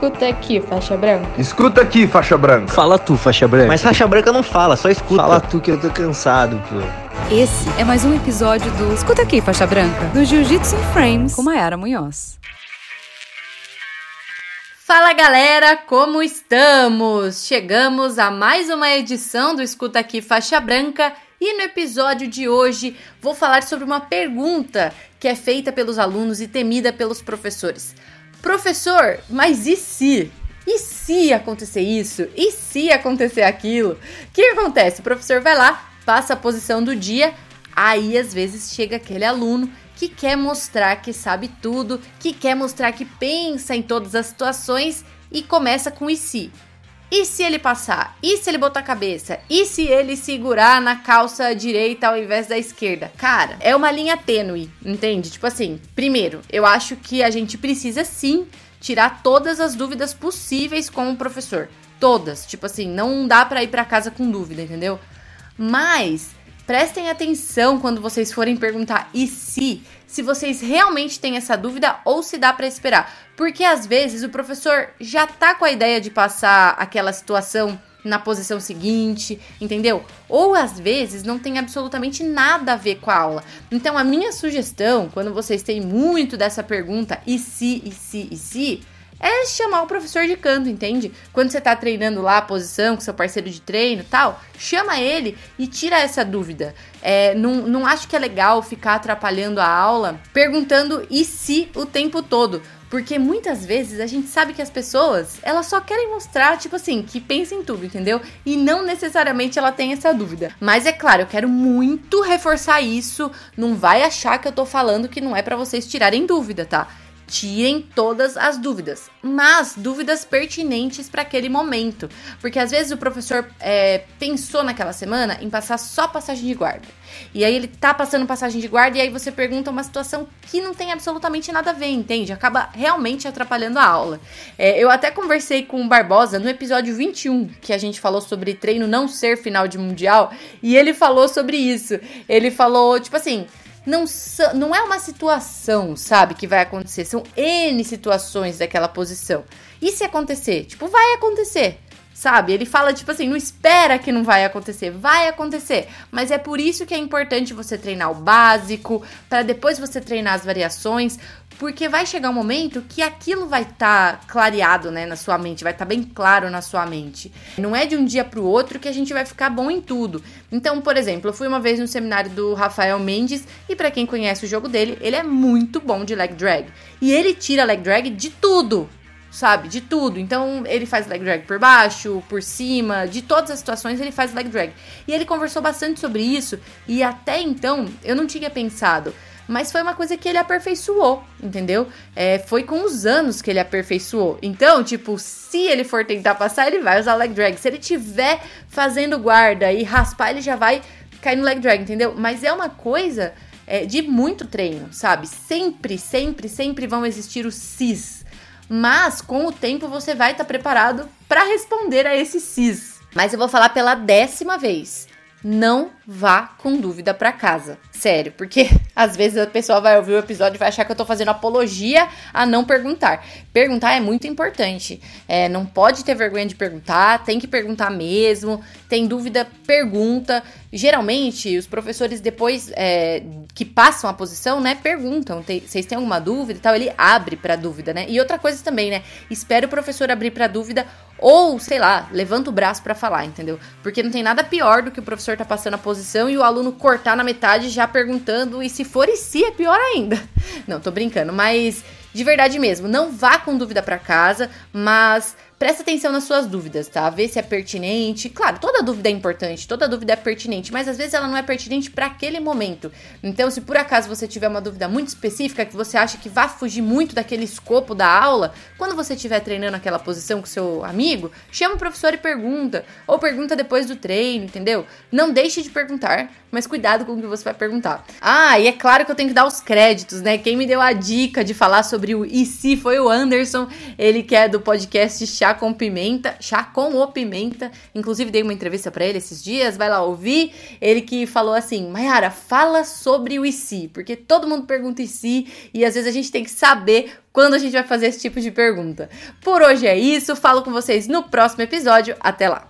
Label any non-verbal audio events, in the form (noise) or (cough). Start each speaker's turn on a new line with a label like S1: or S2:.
S1: Escuta aqui, faixa branca.
S2: Escuta aqui, faixa branca.
S3: Fala tu, faixa branca.
S4: Mas faixa branca não fala, só escuta.
S3: Fala tu que eu tô cansado, pô.
S5: Esse é mais um episódio do Escuta aqui, faixa branca, do Jiu-Jitsu in Frames com Mayara Munhoz.
S6: Fala galera, como estamos? Chegamos a mais uma edição do Escuta Aqui Faixa Branca e no episódio de hoje vou falar sobre uma pergunta que é feita pelos alunos e temida pelos professores. Professor, mas e se? E se acontecer isso? E se acontecer aquilo? O que acontece? O professor vai lá, passa a posição do dia, aí às vezes chega aquele aluno que quer mostrar que sabe tudo, que quer mostrar que pensa em todas as situações e começa com e se. E se ele passar? E se ele botar a cabeça? E se ele segurar na calça direita ao invés da esquerda? Cara, é uma linha tênue, entende? Tipo assim, primeiro, eu acho que a gente precisa sim tirar todas as dúvidas possíveis com o professor. Todas. Tipo assim, não dá para ir para casa com dúvida, entendeu? Mas prestem atenção quando vocês forem perguntar e se, se vocês realmente têm essa dúvida ou se dá para esperar. Porque às vezes o professor já tá com a ideia de passar aquela situação na posição seguinte, entendeu? Ou às vezes não tem absolutamente nada a ver com a aula. Então a minha sugestão, quando vocês têm muito dessa pergunta e se, e se, e se, é chamar o professor de canto, entende? Quando você tá treinando lá a posição com seu parceiro de treino tal, chama ele e tira essa dúvida. É, não, não acho que é legal ficar atrapalhando a aula perguntando e se o tempo todo. Porque muitas vezes a gente sabe que as pessoas, elas só querem mostrar, tipo assim, que pensa em tudo, entendeu? E não necessariamente ela tem essa dúvida. Mas é claro, eu quero muito reforçar isso. Não vai achar que eu tô falando que não é para vocês tirarem dúvida, tá? Tirem todas as dúvidas, mas dúvidas pertinentes para aquele momento, porque às vezes o professor é, pensou naquela semana em passar só passagem de guarda, e aí ele tá passando passagem de guarda e aí você pergunta uma situação que não tem absolutamente nada a ver, entende? Acaba realmente atrapalhando a aula. É, eu até conversei com o Barbosa no episódio 21, que a gente falou sobre treino não ser final de mundial, e ele falou sobre isso. Ele falou, tipo assim, não, não é uma situação, sabe, que vai acontecer. São N situações daquela posição. E se acontecer? Tipo, vai acontecer. Sabe? Ele fala, tipo assim, não espera que não vai acontecer. Vai acontecer. Mas é por isso que é importante você treinar o básico, para depois você treinar as variações, porque vai chegar um momento que aquilo vai estar tá clareado, né, na sua mente, vai estar tá bem claro na sua mente. Não é de um dia para o outro que a gente vai ficar bom em tudo. Então, por exemplo, eu fui uma vez no seminário do Rafael Mendes e para quem conhece o jogo dele, ele é muito bom de leg drag. E ele tira leg drag de tudo, sabe? De tudo. Então, ele faz leg drag por baixo, por cima, de todas as situações ele faz leg drag. E ele conversou bastante sobre isso e até então eu não tinha pensado mas foi uma coisa que ele aperfeiçoou, entendeu? É, foi com os anos que ele aperfeiçoou. Então, tipo, se ele for tentar passar, ele vai usar leg drag. Se ele tiver fazendo guarda e raspar, ele já vai cair no leg drag, entendeu? Mas é uma coisa é, de muito treino, sabe? Sempre, sempre, sempre vão existir os cis. Mas com o tempo você vai estar tá preparado para responder a esses cis. Mas eu vou falar pela décima vez não vá com dúvida para casa. Sério, porque (laughs) às vezes a pessoa vai ouvir o episódio e vai achar que eu tô fazendo apologia a não perguntar. Perguntar é muito importante. É, não pode ter vergonha de perguntar, tem que perguntar mesmo. Tem dúvida, pergunta. Geralmente, os professores, depois é, que passam a posição, né, perguntam: vocês têm alguma dúvida e tal? Ele abre pra dúvida, né? E outra coisa também, né? Espera o professor abrir pra dúvida ou, sei lá, levanta o braço para falar, entendeu? Porque não tem nada pior do que o professor tá passando a posição e o aluno cortar na metade já perguntando, e se for e se é pior ainda. (laughs) Não, tô brincando, mas de verdade mesmo, não vá com dúvida para casa, mas Presta atenção nas suas dúvidas, tá? Vê se é pertinente. Claro, toda dúvida é importante, toda dúvida é pertinente, mas às vezes ela não é pertinente para aquele momento. Então, se por acaso você tiver uma dúvida muito específica que você acha que vai fugir muito daquele escopo da aula, quando você estiver treinando aquela posição com seu amigo, chama o professor e pergunta, ou pergunta depois do treino, entendeu? Não deixe de perguntar, mas cuidado com o que você vai perguntar. Ah, e é claro que eu tenho que dar os créditos, né? Quem me deu a dica de falar sobre o e se foi o Anderson, ele que é do podcast Chá Com Pimenta, Chá com o Pimenta. Inclusive dei uma entrevista para ele esses dias, vai lá ouvir. Ele que falou assim: "Mayara, fala sobre o IC, porque todo mundo pergunta IC e às vezes a gente tem que saber quando a gente vai fazer esse tipo de pergunta. Por hoje é isso, falo com vocês no próximo episódio. Até lá.